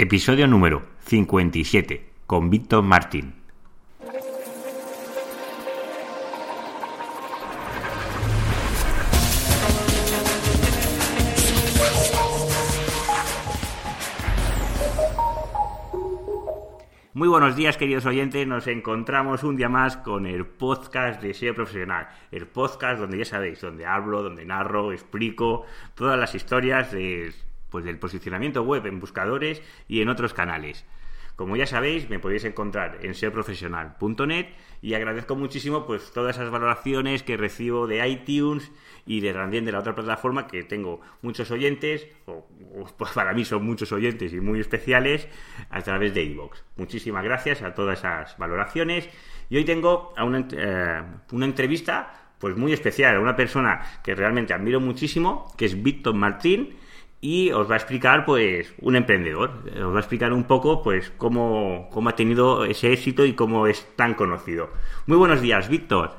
Episodio número 57 con Víctor Martín. Muy buenos días, queridos oyentes. Nos encontramos un día más con el podcast de SEO Profesional. El podcast donde ya sabéis, donde hablo, donde narro, explico todas las historias de pues del posicionamiento web en buscadores y en otros canales. Como ya sabéis, me podéis encontrar en seoprofesional.net y agradezco muchísimo pues todas esas valoraciones que recibo de iTunes y de también de la otra plataforma que tengo muchos oyentes, o, pues para mí son muchos oyentes y muy especiales a través de iVoox. Muchísimas gracias a todas esas valoraciones y hoy tengo a una, eh, una entrevista pues muy especial, a una persona que realmente admiro muchísimo, que es Víctor Martín y os va a explicar pues un emprendedor, os va a explicar un poco pues cómo, cómo ha tenido ese éxito y cómo es tan conocido. Muy buenos días, Víctor.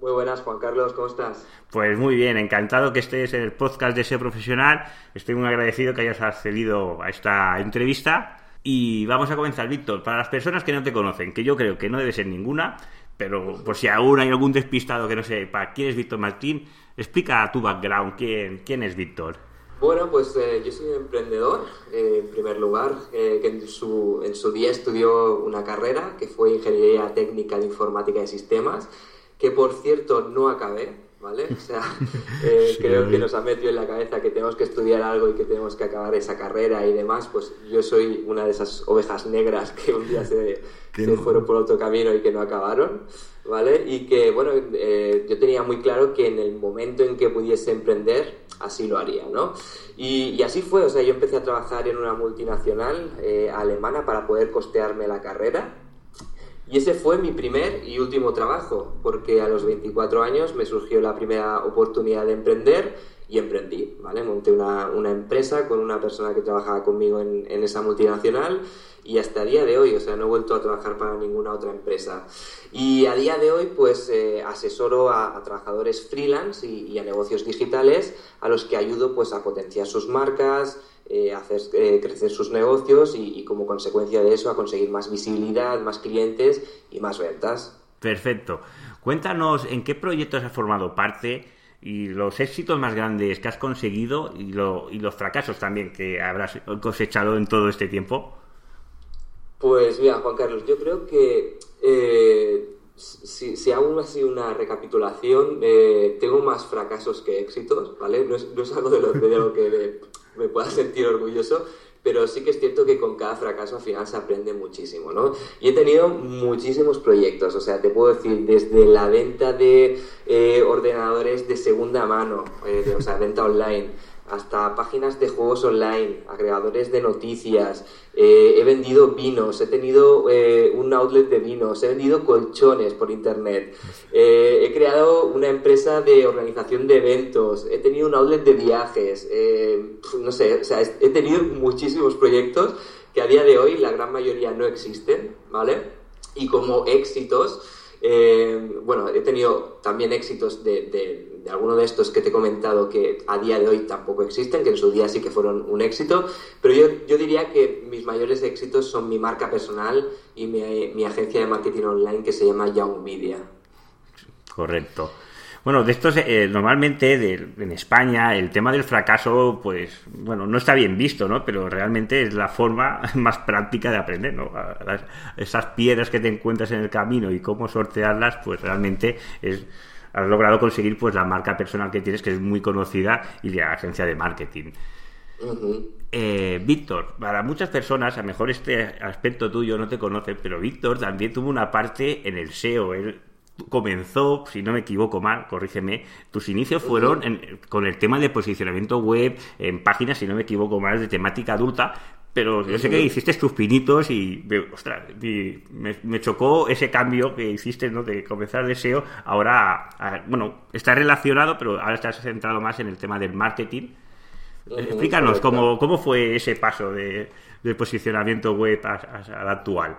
Muy buenas, Juan Carlos, ¿cómo estás? Pues muy bien, encantado que estés en el podcast de ese profesional. Estoy muy agradecido que hayas accedido a esta entrevista. Y vamos a comenzar, Víctor. Para las personas que no te conocen, que yo creo que no debe ser ninguna, pero por si aún hay algún despistado que no sepa quién es Víctor Martín, explica tu background, quién, quién es Víctor. Bueno, pues eh, yo soy un emprendedor, eh, en primer lugar, eh, que en su, en su día estudió una carrera que fue Ingeniería Técnica de Informática de Sistemas, que por cierto no acabé, ¿vale? O sea, creo que nos ha metido en la cabeza que tenemos que estudiar algo y que tenemos que acabar esa carrera y demás, pues yo soy una de esas ovejas negras que un día se, se fueron por otro camino y que no acabaron, ¿vale? Y que, bueno, yo tenía muy claro que en el momento en que pudiese emprender, así lo haría, ¿no? Y, así fue, o sea, yo empecé a trabajar en una multinacional eh, alemana para poder costearme la carrera. Y ese fue mi primer y último trabajo, porque a los 24 años me surgió la primera oportunidad de emprender y emprendí, ¿vale? Monté una, una empresa con una persona que trabajaba conmigo en, en esa multinacional y hasta el día de hoy, o sea, no he vuelto a trabajar para ninguna otra empresa. Y a día de hoy, pues eh, asesoro a, trabajadores freelance y, a negocios digitales a los que ayudo pues a potenciar sus marcas, eh, hacer eh, crecer sus negocios y, y, como consecuencia de eso a conseguir más visibilidad, más clientes y más ventas. Perfecto. Cuéntanos en qué proyectos has formado parte y los éxitos más grandes que has conseguido y, lo, y los fracasos también que habrás cosechado en todo este tiempo. Pues mira, Juan Carlos, yo creo que eh, si, si, hago así una recapitulación, eh, tengo más fracasos que éxitos, ¿vale? No es, no es algo de lo, de lo que me, pueda sentir orgulloso, pero sí que es cierto que con cada fracaso al final se aprende muchísimo, ¿no? Y he tenido muchísimos proyectos, o sea, te puedo decir, desde la venta de eh, ordenadores de segunda mano, o sea, venta online, hasta páginas de juegos online, agregadores de noticias, eh, he vendido vinos, he tenido eh, un outlet de vinos, he vendido colchones por internet, eh, he creado una empresa de organización de eventos, he tenido un outlet de viajes, no sé, o sea, he tenido muchísimos proyectos que a día de hoy la gran mayoría no existen, ¿vale? Y como éxitos, bueno, he tenido también éxitos de de alguno de estos que te he comentado que a día de hoy tampoco existen, que en su día sí que fueron un éxito, pero yo, yo diría que mis mayores éxitos son mi marca personal y mi, mi agencia de marketing online que se llama Young Media. Correcto. Bueno, de estos, eh, normalmente en España el tema del fracaso, pues, bueno, no está bien visto, ¿no? Pero realmente es la forma más práctica de aprender, ¿no? esas piedras que te encuentras en el camino y cómo sortearlas, pues realmente es has logrado conseguir pues la marca personal que tienes, que es muy conocida, y la agencia de marketing. Eh, Víctor, para muchas personas, a lo mejor este aspecto tuyo no te conoce, pero Víctor también tuvo una parte en el SEO. Él comenzó, si no me equivoco mal, corrígeme, tus inicios fueron con el tema de posicionamiento web en páginas, si no me equivoco mal, de temática adulta, pero yo sé que hiciste tus pinitos y, ostras, me, chocó ese cambio que hiciste, ¿no? De comenzar de SEO, ahora, bueno, está relacionado, pero ahora estás centrado más en el tema del marketing. Explícanos cómo, fue ese paso de, posicionamiento web al actual.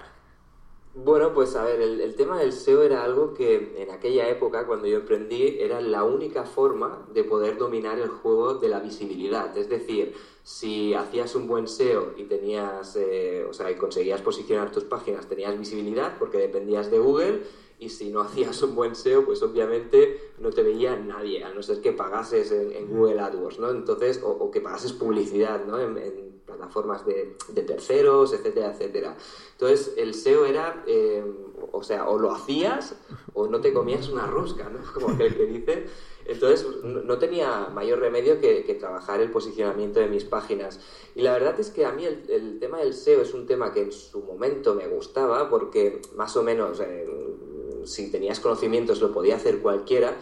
Bueno, pues a ver, el, tema del SEO era algo que en aquella época, cuando yo emprendí, era la única forma de poder dominar el juego de la visibilidad. Es decir, si hacías un buen SEO y tenías, eh, o sea, y conseguías posicionar tus páginas, tenías visibilidad porque dependías de Google y si no hacías un buen SEO, pues obviamente no te veía nadie, a no ser que pagases en, Google AdWords, ¿no? Entonces, o, que pagases publicidad, ¿no? En, plataformas de, terceros, etcétera, etcétera. Entonces, el SEO era, eh, o sea, o lo hacías o no te comías una rosca, ¿no? Como el que dice. Entonces, no tenía mayor remedio que, trabajar el posicionamiento de mis páginas. Y la verdad es que a mí el, tema del SEO es un tema que en su momento me gustaba porque más o menos... Eh, si tenías conocimientos lo podía hacer cualquiera,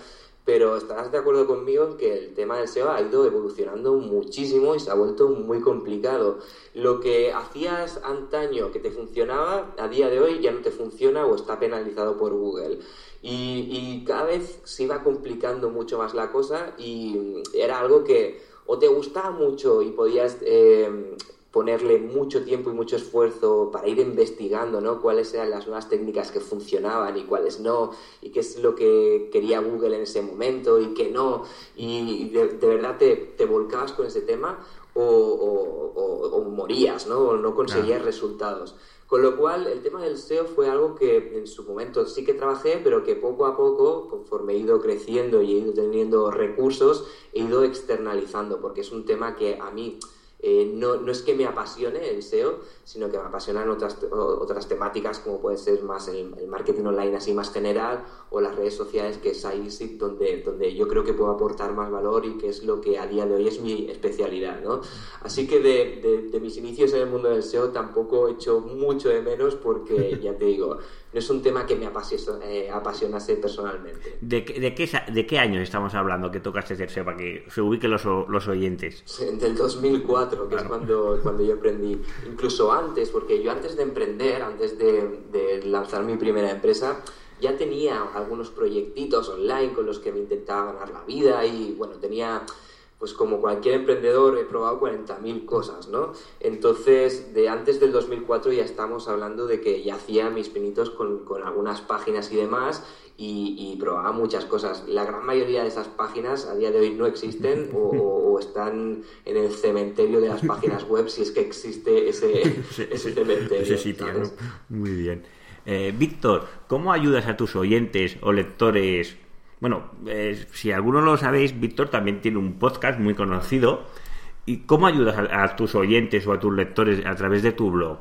pero estarás de acuerdo conmigo en que el tema del SEO ha ido evolucionando muchísimo y se ha vuelto muy complicado. Lo que hacías antaño que te funcionaba, a día de hoy ya no te funciona o está penalizado por Google. Y, cada vez se iba complicando mucho más la cosa y era algo que o te gustaba mucho y podías eh, ponerle mucho tiempo y mucho esfuerzo para ir investigando ¿no? cuáles eran las nuevas técnicas que funcionaban y cuáles no, y qué es lo que quería Google en ese momento y qué no, y de, verdad te, te, volcabas con ese tema o, morías, ¿no? o no conseguías resultados. Con lo cual, el tema del SEO fue algo que en su momento sí que trabajé, pero que poco a poco, conforme he ido creciendo y he ido teniendo recursos, he ido externalizando, porque es un tema que a mí eh, no, no, es que me apasione el SEO, sino que me apasionan otras, otras temáticas como puede ser más el, marketing online así más general o las redes sociales, que es ahí donde, donde yo creo que puedo aportar más valor y que es lo que a día de hoy es mi especialidad. ¿no? Así que de, de, mis inicios en el mundo del SEO tampoco he hecho mucho de menos porque, ya te digo, no es un tema que me eh, apasionase personalmente. ¿De, de, qué, ¿De qué años estamos hablando que tocaste SEO para que se ubiquen los, los oyentes? Del 2004, que es cuando, cuando yo aprendí. Incluso antes, porque yo antes de emprender, antes de, lanzar mi primera empresa, ya tenía algunos proyectitos online con los que me intentaba ganar la vida y bueno, tenía, pues como cualquier emprendedor, he probado 40.000 cosas, ¿no? Entonces, de antes del 2004 ya estamos hablando de que ya hacía mis pinitos con, con algunas páginas y demás y, probaba muchas cosas. La gran mayoría de esas páginas a día de hoy no existen o, están en el cementerio de las páginas web si es que existe ese, ese cementerio. Ese sitio, Muy bien. Eh, Víctor, ¿cómo ayudas a tus oyentes o lectores? Bueno, eh, si alguno lo sabéis, Víctor también tiene un podcast muy conocido. ¿Y cómo ayudas a, tus oyentes o a tus lectores a través de tu blog?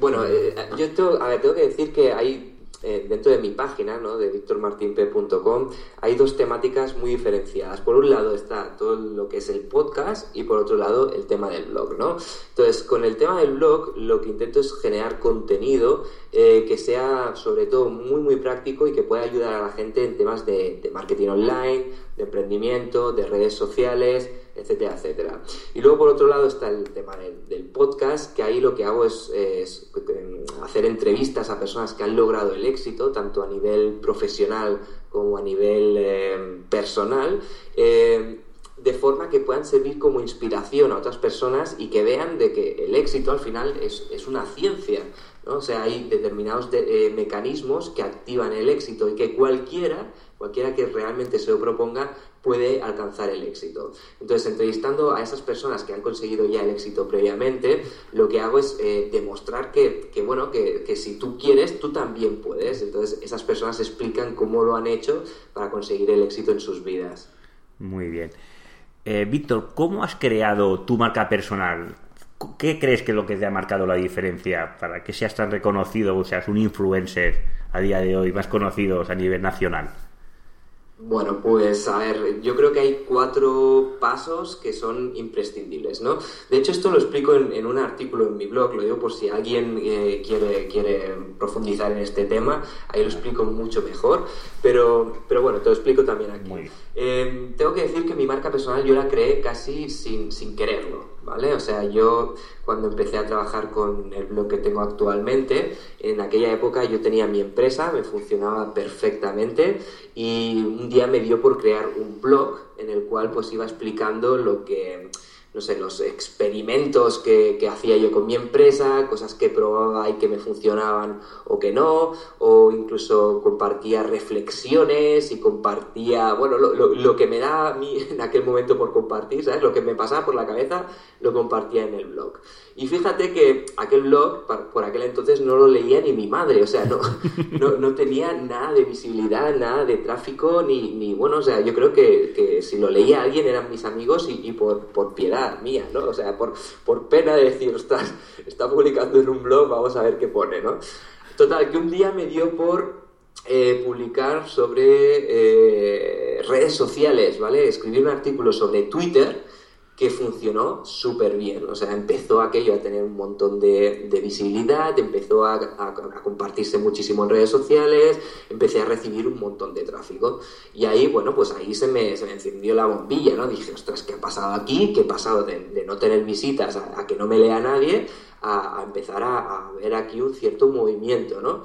Bueno, eh, yo tengo, tengo que decir que hay eh, dentro de mi página, ¿no? de victormartinp.com, hay dos temáticas muy diferenciadas. Por un lado está todo lo que es el podcast y por otro lado el tema del blog, ¿no? Entonces, con el tema del blog, lo que intento es generar contenido eh, que sea sobre todo muy, muy práctico y que pueda ayudar a la gente en temas de, de marketing online, de emprendimiento, de redes sociales, etcétera, etcétera. Y luego por otro lado está el tema del, podcast, que ahí lo que hago es, em, hacer entrevistas a personas que han logrado el éxito, tanto a nivel profesional como a nivel em, personal. Em, de forma que puedan servir como inspiración a otras personas y que vean de que el éxito al final es, una ciencia. ¿no? O sea, hay determinados eh, mecanismos que activan el éxito y que cualquiera, cualquiera que realmente se lo proponga, puede alcanzar el éxito. Entonces, entrevistando a esas personas que han conseguido ya el éxito previamente, lo que hago es eh, demostrar que, bueno, que, si tú quieres, tú también puedes. Entonces, esas personas explican cómo lo han hecho para conseguir el éxito en sus vidas. Muy bien. Eh, Víctor, ¿cómo has creado tu marca personal? ¿Qué crees que es lo que te ha marcado la diferencia para que seas tan reconocido o seas un influencer a día de hoy más conocido a nivel nacional? Bueno, pues a ver, yo creo que hay cuatro pasos que son imprescindibles, ¿no? De hecho, esto lo explico en, un artículo en mi blog, lo digo por si alguien eh, quiere, quiere profundizar en este tema, ahí lo explico mucho mejor, pero, pero bueno, te lo explico también aquí. Eh, tengo que decir que mi marca personal yo la creé casi sin, sin quererlo, ¿vale? O sea, yo cuando empecé a trabajar con el blog que tengo actualmente, en aquella época yo tenía mi empresa, me funcionaba perfectamente y un día me dio por crear un blog en el cual pues iba explicando lo que no sé, los experimentos que, que, hacía yo con mi empresa, cosas que probaba y que me funcionaban o que no, o incluso compartía reflexiones y compartía, bueno, lo, lo, que me da a mí en aquel momento por compartir, ¿sabes? Lo que me pasaba por la cabeza, lo compartía en el blog. Y fíjate que aquel blog, por aquel entonces, no lo leía ni mi madre, o sea, no, no, no tenía nada de visibilidad, nada de tráfico, ni, ni bueno, o sea, yo creo que, que si lo leía alguien eran mis amigos y, y por, por piedad mía, ¿no? O sea, por, por pena de decir, ostras, está publicando en un blog, vamos a ver qué pone, ¿no? Total, que un día me dio por eh, publicar sobre eh, redes sociales, ¿vale? Escribir un artículo sobre Twitter que funcionó súper bien. O sea, empezó aquello a tener un montón de, visibilidad, empezó a, compartirse muchísimo en redes sociales, empecé a recibir un montón de tráfico. Y ahí, bueno, pues ahí se me, se encendió la bombilla, ¿no? Dije, ostras, ¿qué ha pasado aquí? ¿Qué ha pasado de, no tener visitas a, que no me lea nadie? A, empezar a, ver aquí un cierto movimiento, ¿no?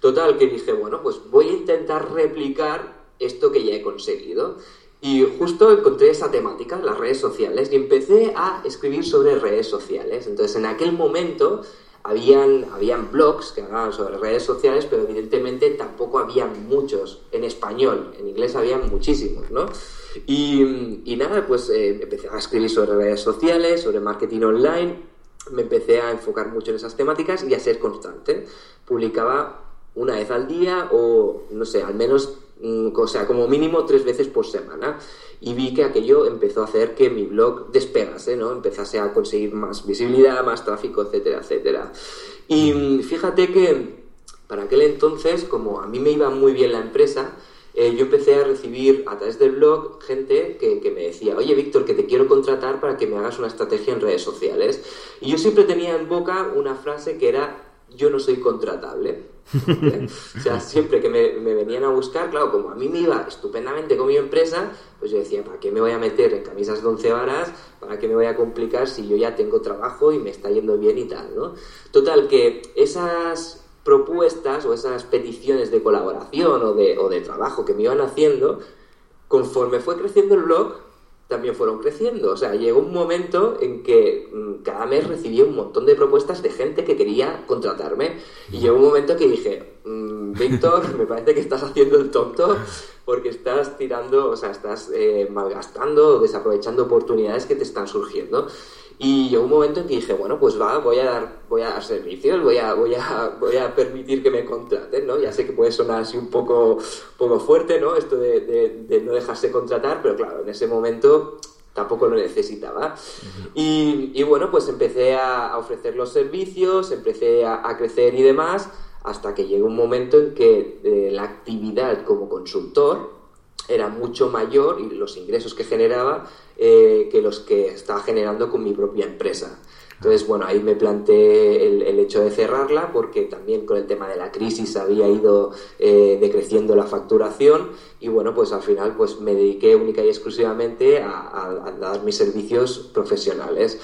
Total, que dije, bueno, pues voy a intentar replicar esto que ya he conseguido. Y justo encontré esa temática, las redes sociales, y empecé a escribir sobre redes sociales. Entonces, en aquel momento habían, habían blogs que hablaban sobre redes sociales, pero evidentemente tampoco había muchos en español. En inglés había muchísimos, ¿no? Y, y nada, pues eh, empecé a escribir sobre redes sociales, sobre marketing online. Me empecé a enfocar mucho en esas temáticas y a ser constante. Publicaba una vez al día o, no sé, al menos o sea, como mínimo tres veces por semana. Y vi que aquello empezó a hacer que mi blog despegase, ¿no? Empezase a conseguir más visibilidad, más tráfico, etcétera, etcétera. Y mm, fíjate que para aquel entonces, como a mí me iba muy bien la empresa, eh, yo empecé a recibir a través del blog gente que, que, me decía, oye Víctor, que te quiero contratar para que me hagas una estrategia en redes sociales. Y yo siempre tenía en boca una frase que era, yo no soy contratable. o sea, siempre que me, venían a buscar, claro, como a mí me iba estupendamente con mi empresa, pues yo decía, ¿para qué me voy a meter en camisas de once varas? ¿Para qué me voy a complicar si yo ya tengo trabajo y me está yendo bien y tal, ¿no? Total, que esas propuestas o esas peticiones de colaboración o de, o de trabajo que me iban haciendo, conforme fue creciendo el blog, también fueron creciendo. O sea, llegó un momento en que mm, cada mes recibía un montón de propuestas de gente que quería contratarme. Y llegó un momento que dije, mm, Víctor, me parece que estás haciendo el tonto porque estás tirando, o sea, estás eh, malgastando, desaprovechando oportunidades que te están surgiendo. Y llegó un momento en que dije, bueno, pues va, voy a dar, voy a dar servicios, voy a, voy a, voy a permitir que me contraten, ¿no? Ya sé que puede sonar así un poco, poco fuerte, ¿no? Esto de, no dejarse contratar, pero claro, en ese momento tampoco lo necesitaba. y, bueno, pues empecé a, ofrecer los servicios, empecé a, crecer y demás, hasta que llegó un momento en que eh, la actividad como consultor era mucho mayor y los ingresos que generaba eh, que los que estaba generando con mi propia empresa. Entonces, bueno, ahí me planteé el, hecho de cerrarla porque también con el tema de la crisis había ido eh, decreciendo la facturación y bueno, pues al final pues me dediqué única y exclusivamente a, dar mis servicios profesionales.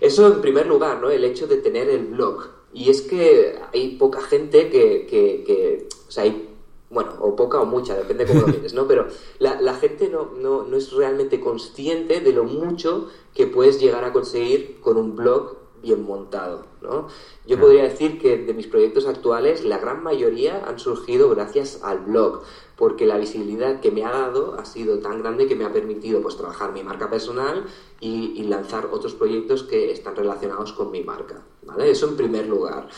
Eso en primer lugar, ¿no? El hecho de tener el blog. Y es que hay poca gente que, que, o sea, bueno, o poca o mucha, depende de cómo lo mires, ¿no? Pero la, la gente no, no, no, es realmente consciente de lo mucho que puedes llegar a conseguir con un blog bien montado, ¿no? Yo podría decir que de mis proyectos actuales, la gran mayoría han surgido gracias al blog, porque la visibilidad que me ha dado ha sido tan grande que me ha permitido pues trabajar mi marca personal y, y lanzar otros proyectos que están relacionados con mi marca, ¿vale? Eso en primer lugar.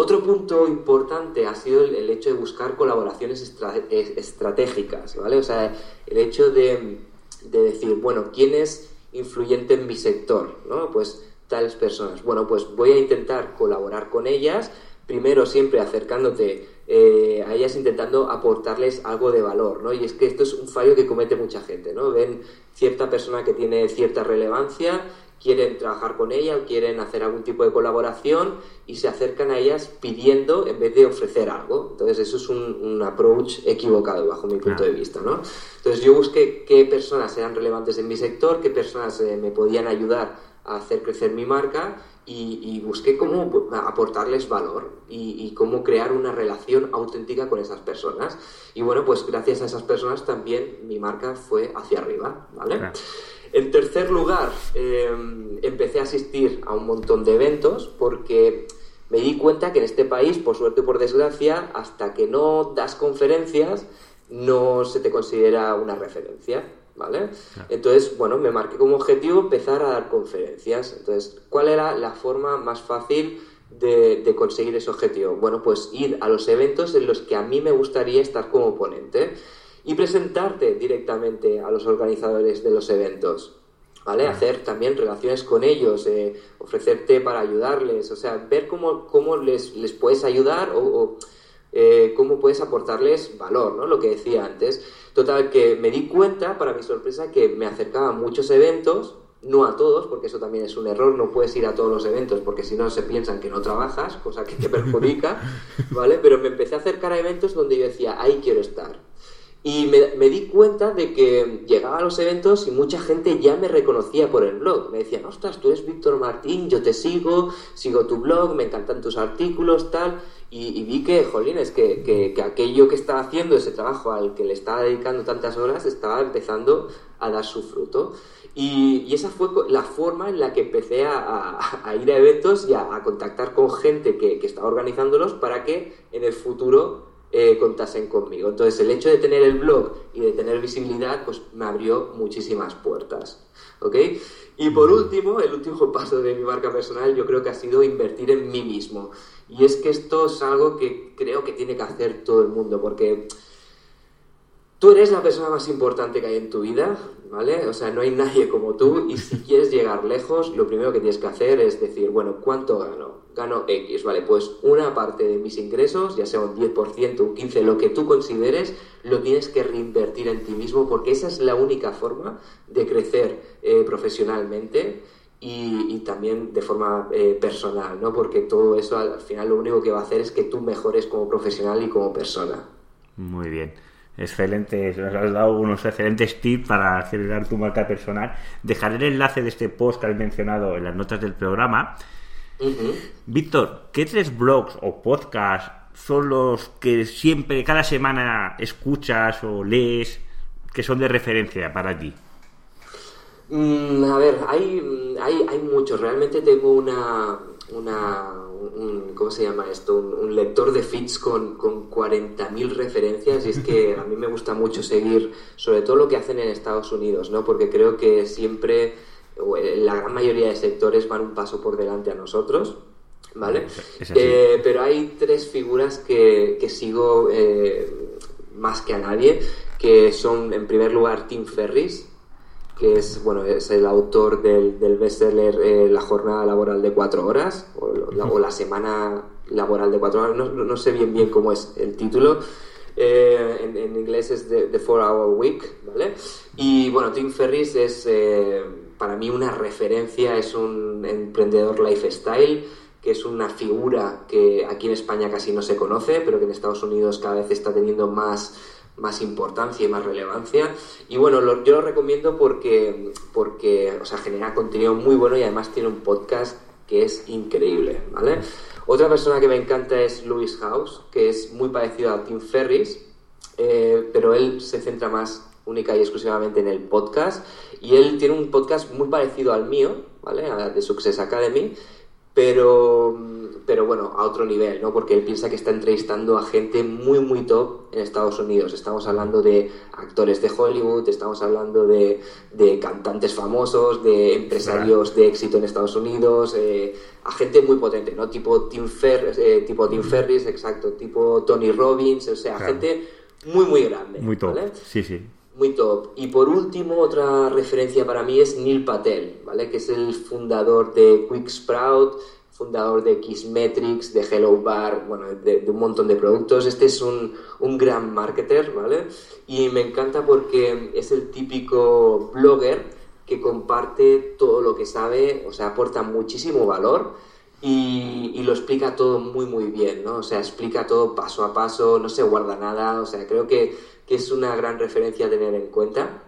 Otro punto importante ha sido el, hecho de buscar colaboraciones estratégicas, ¿vale? O sea, el hecho de, decir, bueno, ¿quién es influyente en mi sector? ¿no? Pues tales personas. Bueno, pues voy a intentar colaborar con ellas, primero siempre acercándote eh, a ellas intentando aportarles algo de valor, ¿no? Y es que esto es un fallo que comete mucha gente, ¿no? Ven cierta persona que tiene cierta relevancia quieren trabajar con ella o quieren hacer algún tipo de colaboración y se acercan a ellas pidiendo en vez de ofrecer algo. Entonces eso es un, approach equivocado bajo mi punto de vista. ¿no? Entonces yo busqué qué personas eran relevantes en mi sector, qué personas eh, me podían ayudar a hacer crecer mi marca y, busqué cómo aportarles valor y, cómo crear una relación auténtica con esas personas. Y bueno, pues gracias a esas personas también mi marca fue hacia arriba, ¿vale? En tercer lugar, em, empecé a asistir a un montón de eventos porque me di cuenta que en este país, por suerte o por desgracia, hasta que no das conferencias, no se te considera una referencia. ¿Vale? Entonces, bueno, me marqué como objetivo empezar a dar conferencias. Entonces, ¿cuál era la forma más fácil de, conseguir ese objetivo? Bueno, pues ir a los eventos en los que a mí me gustaría estar como ponente y presentarte directamente a los organizadores de los eventos. ¿Vale? Hacer también relaciones con ellos, eh, ofrecerte para ayudarles, o sea, ver cómo, cómo les, les puedes ayudar o, eh, cómo puedes aportarles valor, ¿no? Lo que decía antes. Total, que me di cuenta, para mi sorpresa, que me acercaba a muchos eventos, no a todos, porque eso también es un error, no puedes ir a todos los eventos porque si no se piensan que no trabajas, cosa que te perjudica, ¿vale? Pero me empecé a acercar a eventos donde yo decía, ahí quiero estar. Y me, di cuenta de que llegaba a los eventos y mucha gente ya me reconocía por el blog. Me decían, ostras, tú eres Víctor Martín, yo te sigo, sigo tu blog, me encantan tus artículos, tal. Y, vi que, jolines, que, que, aquello que estaba haciendo, ese trabajo al que le estaba dedicando tantas horas, estaba empezando a dar su fruto. Y, esa fue la forma en la que empecé a, ir a eventos y a, contactar con gente que, que estaba organizándolos para que en el futuro eh, contasen conmigo. Entonces el hecho de tener el blog y de tener visibilidad pues me abrió muchísimas puertas. ¿Ok? Y por último, el último paso de mi marca personal yo creo que ha sido invertir en mí mismo. Y es que esto es algo que creo que tiene que hacer todo el mundo porque tú eres la persona más importante que hay en tu vida, ¿vale? O sea, no hay nadie como tú y si quieres llegar lejos, lo primero que tienes que hacer es decir, bueno, ¿cuánto gano? Gano X, ¿vale? Pues una parte de mis ingresos, ya sea un 10%, un 15%, lo que tú consideres, lo tienes que reinvertir en ti mismo porque esa es la única forma de crecer eh, profesionalmente y, también de forma eh, personal, ¿no? Porque todo eso al final lo único que va a hacer es que tú mejores como profesional y como persona. Muy bien. Excelente, nos has dado unos excelentes tips para acelerar tu marca personal. Dejaré el enlace de este post que has mencionado en las notas del programa. Víctor, ¿qué tres blogs o podcasts son los que siempre, cada semana escuchas o lees que son de referencia para ti? Mm, a ver, hay, hay, hay muchos. Realmente tengo una, una un, ¿cómo se llama esto? Un, lector de feeds con, con 40.000 referencias y es que a mí me gusta mucho seguir sobre todo lo que hacen en Estados Unidos, ¿no? Porque creo que siempre, la gran mayoría de sectores van un paso por delante a nosotros. ¿Vale? Eh, pero hay tres figuras que, que sigo eh, más que a nadie, que son en primer lugar Tim Ferris, que es, bueno, es el autor del, del bestseller eh, La jornada laboral de cuatro horas, o la, semana laboral de cuatro horas, no, sé bien bien cómo es el título. Eh, en, inglés es The, Four Hour Week, ¿vale? Y bueno, Tim Ferris es eh, para mí una referencia, es un emprendedor lifestyle, que es una figura que aquí en España casi no se conoce, pero que en Estados Unidos cada vez está teniendo más más importancia y más relevancia. Y bueno, yo lo recomiendo porque, porque o sea, genera contenido muy bueno y además tiene un podcast que es increíble, ¿vale? Otra persona que me encanta es Louis House, que es muy parecido a Tim Ferris, eh, pero él se centra más única y exclusivamente en el podcast. Y él tiene un podcast muy parecido al mío, ¿vale? de Success Academy, pero pero bueno, a otro nivel, ¿no? Porque él piensa que está entrevistando a gente muy, muy top en Estados Unidos. Estamos hablando de actores de Hollywood, estamos hablando de, cantantes famosos, de empresarios de éxito en Estados Unidos, eh, a gente muy potente, ¿no? Tipo Tim, Fer, eh, tipo Tim Ferris, exacto, tipo Tony Robbins, o sea, gente muy, muy grande. Muy top, sí, sí muy top. Y por último, otra referencia para mí es Neil Patel, ¿vale? Que es el fundador de Quick Sprout, fundador de Xmetrics, de Hello Bar, bueno, de, un montón de productos. Este es un, un, gran marketer, ¿vale? Y me encanta porque es el típico blogger que comparte todo lo que sabe, o sea, aporta muchísimo valor y, y, lo explica todo muy, muy bien, ¿no? O sea, explica todo paso a paso, no se guarda nada, o sea, creo que, que es una gran referencia a tener en cuenta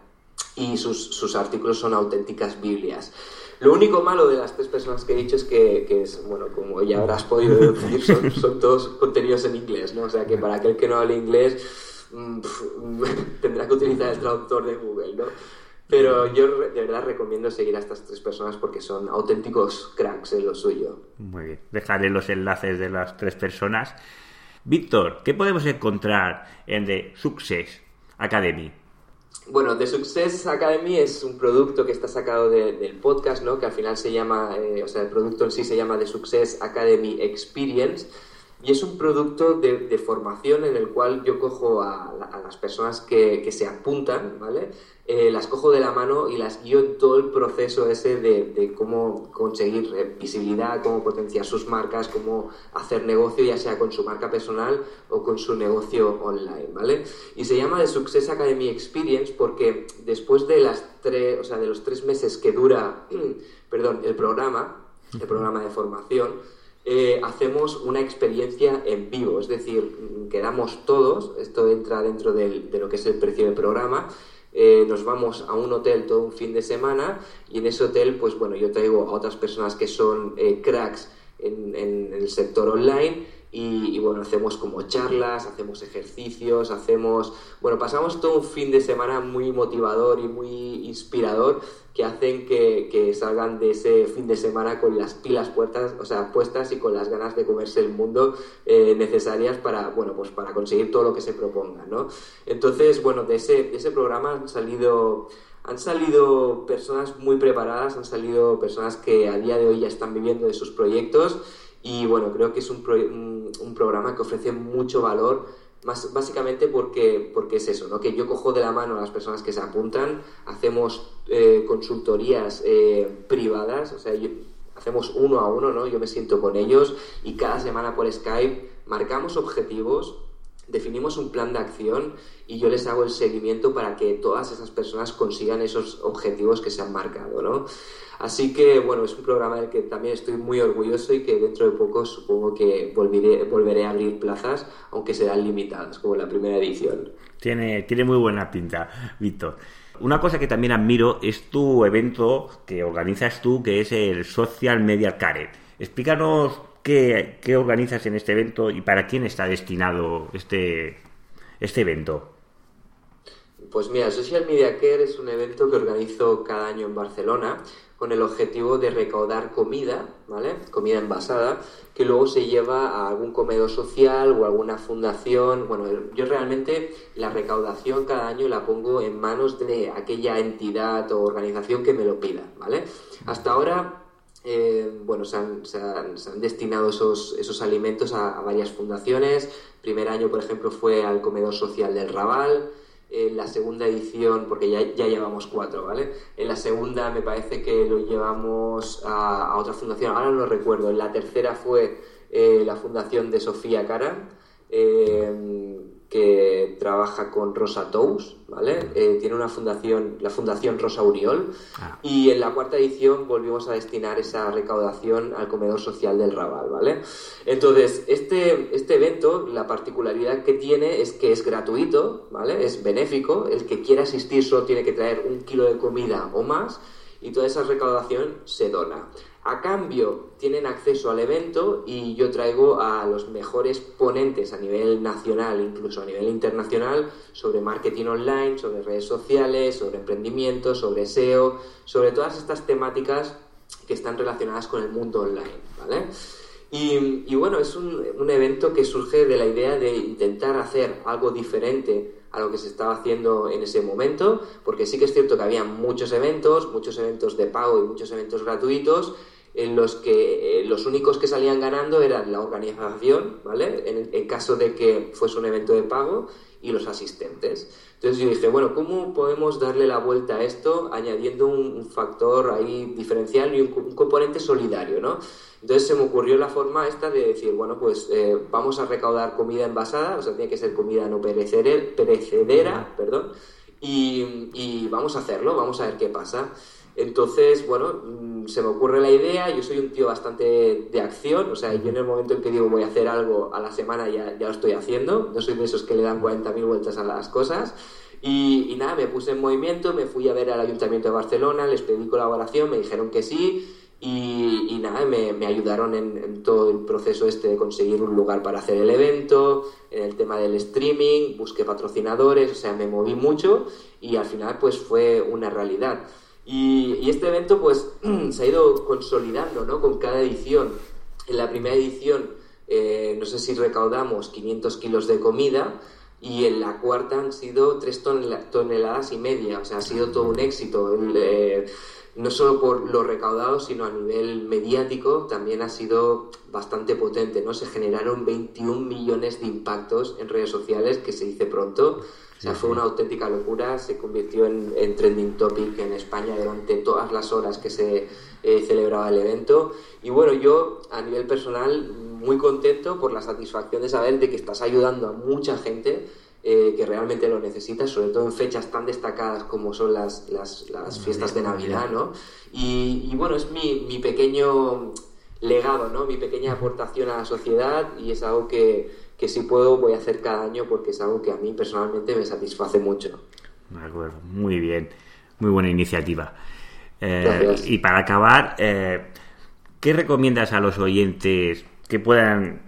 y sus, sus artículos son auténticas Biblias. Lo único malo de las tres personas que he dicho es que, es, bueno, como ya habrás podido decir, son, son, todos contenidos en inglés, ¿no? O sea que para aquel que no hable inglés mm, tendrá que utilizar el traductor de Google, ¿no? Pero yo de verdad recomiendo seguir a estas tres personas porque son auténticos cracks en lo suyo. Muy bien. Dejaré los enlaces de las tres personas. Víctor, ¿qué podemos encontrar en The Success Academy? Bueno, The Success Academy es un producto que está sacado del podcast, ¿no? Que al final se llama, eh, o sea, el producto en sí se llama The Success Academy Experience y es un producto de, formación en el cual yo cojo a, las personas que, que, se apuntan, ¿vale? Eh, las cojo de la mano y las guío en todo el proceso ese de, cómo conseguir eh, visibilidad, cómo potenciar sus marcas, cómo hacer negocio, ya sea con su marca personal o con su negocio online, ¿vale? Y se llama The Success Academy Experience porque después de las tres, o sea, de los tres meses que dura, perdón, el programa, el programa de formación, eh, hacemos una experiencia en vivo, es decir, quedamos todos, esto entra dentro de lo que es el precio del programa, eh, nos vamos a un hotel todo un fin de semana y en ese hotel, pues bueno, yo traigo a otras personas que son eh, cracks en, el sector online y, bueno, hacemos como charlas, hacemos ejercicios, hacemos, bueno, pasamos todo un fin de semana muy motivador y muy inspirador que hacen que, salgan de ese fin de semana con las pilas puestas, o sea, puestas y con las ganas de comerse el mundo eh, necesarias para, bueno, pues para conseguir todo lo que se proponga, ¿no? Entonces, bueno, de ese, de ese programa han salido han salido personas muy preparadas, han salido personas que a día de hoy ya están viviendo de sus proyectos y bueno, creo que es un, un, programa que ofrece mucho valor, más, básicamente porque, porque es eso, ¿no? que yo cojo de la mano a las personas que se apuntan, hacemos eh, consultorías eh, privadas, o sea, hacemos uno a uno, ¿no? yo me siento con ellos y cada semana por Skype marcamos objetivos, definimos un plan de acción y yo les hago el seguimiento para que todas esas personas consigan esos objetivos que se han marcado, ¿no? Así que, bueno, es un programa del que también estoy muy orgulloso y que dentro de poco supongo que volveré, a abrir plazas, aunque serán limitadas, como la primera edición. Tiene, tiene muy buena pinta, Víctor. Una cosa que también admiro es tu evento que organizas tú, que es el Social Media Caret. Explícanos qué, organizas en este evento y para quién está destinado este, este evento. Pues mira, Social Media Care es un evento que organizo cada año en Barcelona con el objetivo de recaudar comida, ¿vale? Comida envasada, que luego se lleva a algún comedor social o alguna fundación. Bueno, yo realmente la recaudación cada año la pongo en manos de aquella entidad o organización que me lo pida, ¿vale? Hasta ahora eh, bueno, se han, destinado esos, esos alimentos a, a, varias fundaciones. Primer año, por ejemplo, fue al comedor social del Raval en la segunda edición, porque ya, ya llevamos cuatro, ¿vale? En la segunda me parece que lo llevamos a, otra fundación, ahora no lo recuerdo. En la tercera fue eh, la fundación de Sofía Cara. Eh, que trabaja con Rosa Tous, ¿vale? Eh, tiene una fundación, la Fundación Rosa Uriol, ah. y en la cuarta edición volvimos a destinar esa recaudación al comedor social del Raval, ¿vale? Entonces, este, este evento, la particularidad que tiene es que es gratuito, ¿vale? Es benéfico, el que quiera asistir solo tiene que traer un kilo de comida o más, y toda esa recaudación se dona. A cambio, tienen acceso al evento y yo traigo a los mejores ponentes a nivel nacional, incluso a nivel internacional, sobre marketing online, sobre redes sociales, sobre emprendimiento, sobre SEO, sobre todas estas temáticas que están relacionadas con el mundo online. Y, bueno, es un evento que surge de la idea de intentar hacer algo diferente a lo que se estaba haciendo en ese momento, porque sí que es cierto que había muchos eventos, muchos eventos de pago y muchos eventos gratuitos, en los que eh, los únicos que salían ganando eran la organización, ¿vale? En, el caso de que fuese un evento de pago y los asistentes. Entonces yo dije, bueno, ¿cómo podemos darle la vuelta a esto añadiendo un, factor ahí diferencial y un, componente solidario, ¿no? Entonces se me ocurrió la forma esta de decir, bueno, pues eh, vamos a recaudar comida envasada, o sea, tiene que ser comida no perecedera, perdón, y, y vamos a hacerlo, vamos a ver qué pasa. Entonces, bueno, mm, se me ocurre la idea, yo soy un tío bastante de acción, o sea, yo en el momento en que digo voy a hacer algo a la semana ya, ya lo estoy haciendo, no soy de esos que le dan 40.000 vueltas a las cosas. Y, nada, me puse en movimiento, me fui a ver al Ayuntamiento de Barcelona, les pedí colaboración, me dijeron que sí, y, nada, me, ayudaron en, todo el proceso este de conseguir un lugar para hacer el evento, en el tema del streaming, busqué patrocinadores, o sea, me moví mucho y al final pues fue una realidad. Y, este evento pues se ha ido consolidando, ¿no? Con cada edición. En la primera edición, eh, no sé si recaudamos 500 kilos de comida, y en la cuarta han sido 3 toneladas y media, o sea, ha sido todo un éxito. Eh, no solo por lo recaudado, sino a nivel mediático también ha sido bastante potente, ¿no? Se generaron 21 millones de impactos en redes sociales, que se dice pronto. O sea, fue una auténtica locura, se convirtió en, trending topic en España durante todas las horas que se eh, celebraba el evento. Y bueno, yo a nivel personal muy contento por la satisfacción de saber de que estás ayudando a mucha gente eh, que realmente lo necesitas, sobre todo en fechas tan destacadas como son las, las, fiestas de Navidad, ¿no? Y, bueno, es mi, mi, pequeño legado, ¿no? Mi pequeña aportación a la sociedad y es algo que, que si puedo voy a hacer cada año porque es algo que a mí personalmente me satisface mucho. De acuerdo, muy bien, muy buena iniciativa. Eh, y para acabar, eh, ¿qué recomiendas a los oyentes que puedan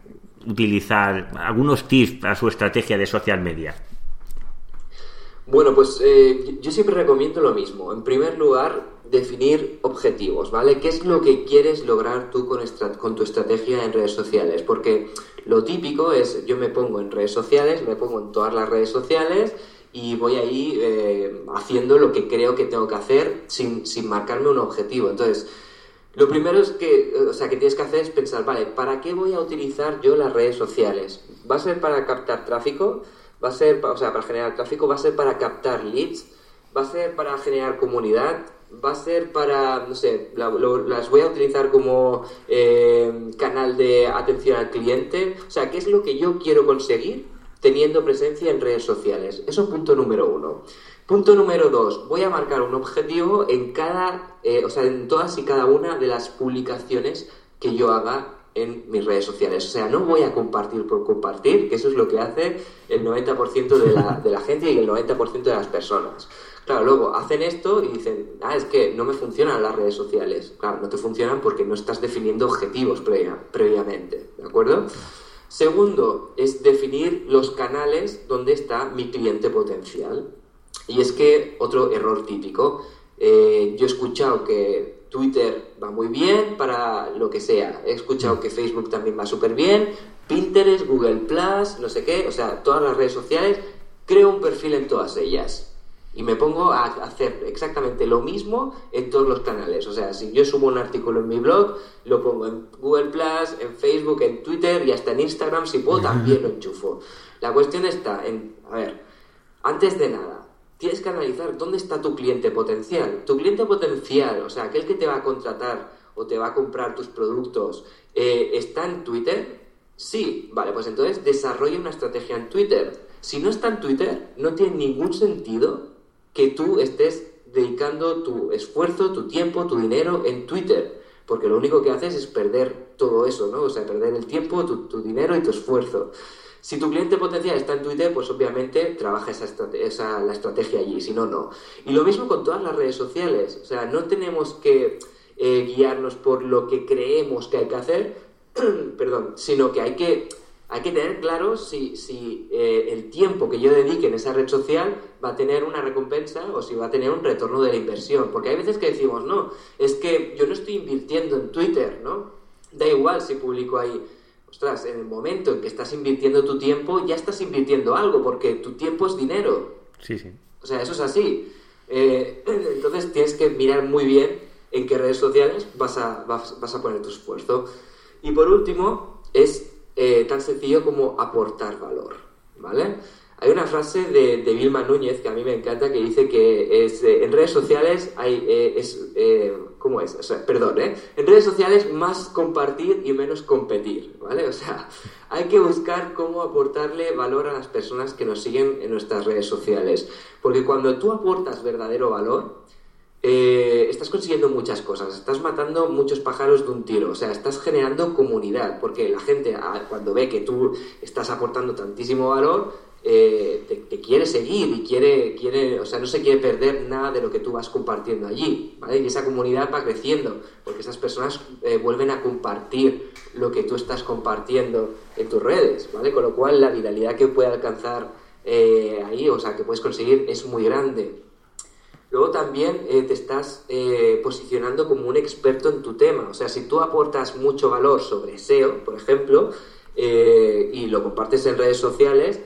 utilizar algunos tips para su estrategia de social media? Bueno, pues eh, yo siempre recomiendo lo mismo. En primer lugar, definir objetivos, ¿vale? ¿Qué es lo que quieres lograr tú con, con, tu estrategia en redes sociales? Porque lo típico es, yo me pongo en redes sociales, me pongo en todas las redes sociales y voy ahí eh, haciendo lo que creo que tengo que hacer sin, sin marcarme un objetivo. Entonces, lo primero es que, o sea, que tienes que hacer es pensar, vale, ¿para qué voy a utilizar yo las redes sociales? ¿Va a ser para captar tráfico? ¿Va a ser, o sea, para generar tráfico? ¿Va a ser para captar leads? ¿Va a ser para generar comunidad? ¿Va a ser para, no sé, las voy a utilizar como eh, canal de atención al cliente? O sea, ¿qué es lo que yo quiero conseguir teniendo presencia en redes sociales? Eso es punto número uno. Punto número dos, voy a marcar un objetivo en cada, eh, o sea, en todas y cada una de las publicaciones que yo haga en mis redes sociales. O sea, no voy a compartir por compartir, que eso es lo que hace el 90% de la, de la gente y el 90% de las personas. Claro, luego hacen esto y dicen, ah, es que no me funcionan las redes sociales. Claro, no te funcionan porque no estás definiendo objetivos previamente, ¿de acuerdo? Segundo, es definir los canales donde está mi cliente potencial. Y es que otro error típico, eh, yo he escuchado que Twitter va muy bien para lo que sea, he escuchado que Facebook también va súper bien, Pinterest, Google Plus, no sé qué, o sea, todas las redes sociales, creo un perfil en todas ellas. Y me pongo a hacer exactamente lo mismo en todos los canales. O sea, si yo subo un artículo en mi blog, lo pongo en Google Plus, en Facebook, en Twitter y hasta en Instagram, si puedo, también lo enchufo. La cuestión está en, a ver, antes de nada, tienes que analizar dónde está tu cliente potencial. Tu cliente potencial, o sea, aquel que te va a contratar o te va a comprar tus productos, eh, ¿está en Twitter? Sí, vale, pues entonces desarrolla una estrategia en Twitter. Si no está en Twitter, no tiene ningún sentido que tú estés dedicando tu esfuerzo, tu tiempo, tu dinero en Twitter, porque lo único que haces es perder todo eso, ¿no? O sea, perder el tiempo, tu, dinero y tu esfuerzo. Si tu cliente potencial está en Twitter, pues obviamente trabaja esa, esa, la estrategia allí, si no, no. Y lo mismo con todas las redes sociales. O sea, no tenemos que eh, guiarnos por lo que creemos que hay que hacer, perdón, sino que hay que, hay que tener claro si, si eh, el tiempo que yo dedique en esa red social va a tener una recompensa o si va a tener un retorno de la inversión. Porque hay veces que decimos, no, es que yo no estoy invirtiendo en Twitter, ¿no? Da igual si publico ahí ostras, en el momento en que estás invirtiendo tu tiempo, ya estás invirtiendo algo, porque tu tiempo es dinero. Sí, sí. O sea, eso es así. Eh, entonces tienes que mirar muy bien en qué redes sociales vas a, vas, a poner tu esfuerzo. Y por último, es eh, tan sencillo como aportar valor, ¿vale? Hay una frase de, Vilma Núñez que a mí me encanta que dice que es, eh, en redes sociales hay, es, ¿Cómo es? Perdón, ¿eh? En redes sociales más compartir y menos competir, ¿vale? O sea, hay que buscar cómo aportarle valor a las personas que nos siguen en nuestras redes sociales. Porque cuando tú aportas verdadero valor, eh, estás consiguiendo muchas cosas, estás matando muchos pájaros de un tiro, o sea, estás generando comunidad, porque la gente cuando ve que tú estás aportando tantísimo valor, eh, te, quiere seguir y quiere, quiere, o sea, no se quiere perder nada de lo que tú vas compartiendo allí, ¿vale? Y esa comunidad va creciendo, porque esas personas eh, vuelven a compartir lo que tú estás compartiendo en tus redes, ¿vale? Con lo cual la viralidad que puede alcanzar eh, ahí, o sea, que puedes conseguir es muy grande. Luego también te estás posicionando como un experto en tu tema, o sea, si tú aportas mucho valor sobre SEO, por ejemplo, y lo compartes en redes sociales,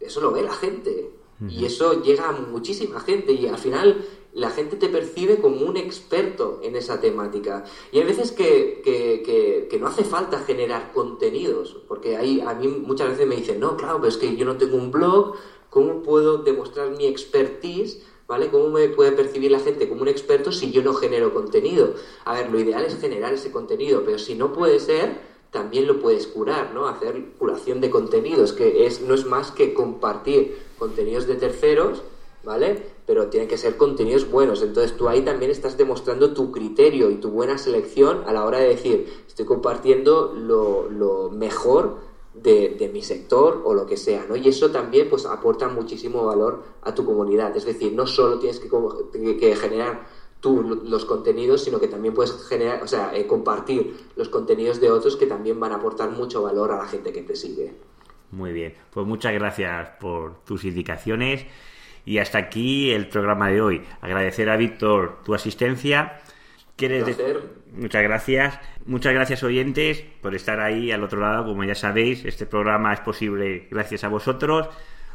eso lo ve la gente. Y eso llega a muchísima gente y al final la gente te percibe como un experto en esa temática. Y hay veces que, que, no hace falta generar contenidos, porque ahí a mí muchas veces me dicen, no, claro, pero es que yo no tengo un blog, ¿cómo puedo demostrar mi expertise? ¿Vale? ¿Cómo me puede percibir la gente como un experto si yo no genero contenido? A ver, lo ideal es generar ese contenido, pero si no puede ser, también lo puedes curar, ¿no? Hacer curación de contenidos, que es, no es más que compartir contenidos de terceros, ¿vale? Pero tienen que ser contenidos buenos. Entonces tú ahí también estás demostrando tu criterio y tu buena selección a la hora de decir, estoy compartiendo lo, mejor de, mi sector o lo que sea, ¿no? Y eso también pues aporta muchísimo valor a tu comunidad. Es decir, no solo tienes que, generar tú los contenidos, sino que también puedes generar, o sea, eh, compartir los contenidos de otros que también van a aportar mucho valor a la gente que te sigue. Muy bien, pues muchas gracias por tus indicaciones y hasta aquí el programa de hoy. Agradecer a Víctor tu asistencia. ¿Quieres Muchas gracias. Muchas gracias oyentes por estar ahí al otro lado. Como ya sabéis, este programa es posible gracias a vosotros.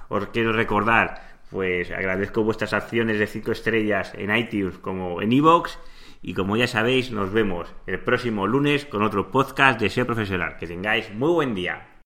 Os quiero recordar pues agradezco vuestras acciones de 5 estrellas en iTunes como en iVoox. Y como ya sabéis, nos vemos el próximo lunes con otro podcast de SEO Profesional. Que tengáis muy buen día.